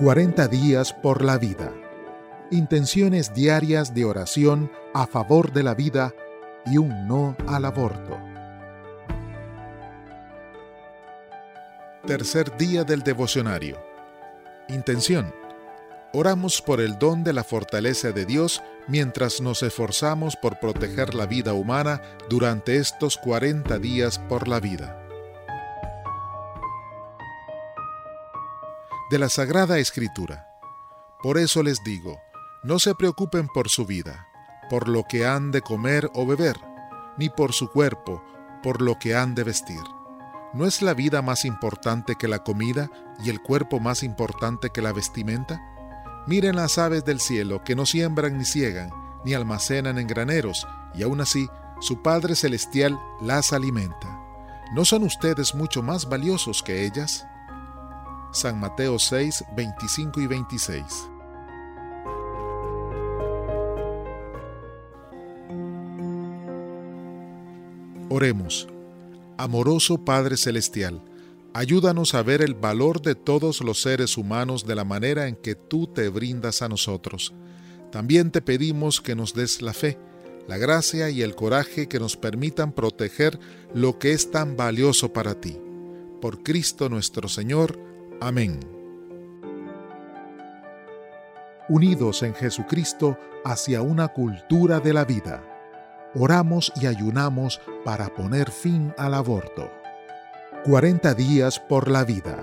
40 días por la vida. Intenciones diarias de oración a favor de la vida y un no al aborto. Tercer día del devocionario. Intención. Oramos por el don de la fortaleza de Dios mientras nos esforzamos por proteger la vida humana durante estos 40 días por la vida. De la Sagrada Escritura. Por eso les digo, no se preocupen por su vida, por lo que han de comer o beber, ni por su cuerpo, por lo que han de vestir. ¿No es la vida más importante que la comida y el cuerpo más importante que la vestimenta? Miren las aves del cielo que no siembran ni ciegan, ni almacenan en graneros, y aún así su Padre Celestial las alimenta. ¿No son ustedes mucho más valiosos que ellas? San Mateo 6, 25 y 26. Oremos. Amoroso Padre Celestial, ayúdanos a ver el valor de todos los seres humanos de la manera en que tú te brindas a nosotros. También te pedimos que nos des la fe, la gracia y el coraje que nos permitan proteger lo que es tan valioso para ti. Por Cristo nuestro Señor. Amén. Unidos en Jesucristo hacia una cultura de la vida oramos y ayunamos para poner fin al aborto. 40 días por la vida.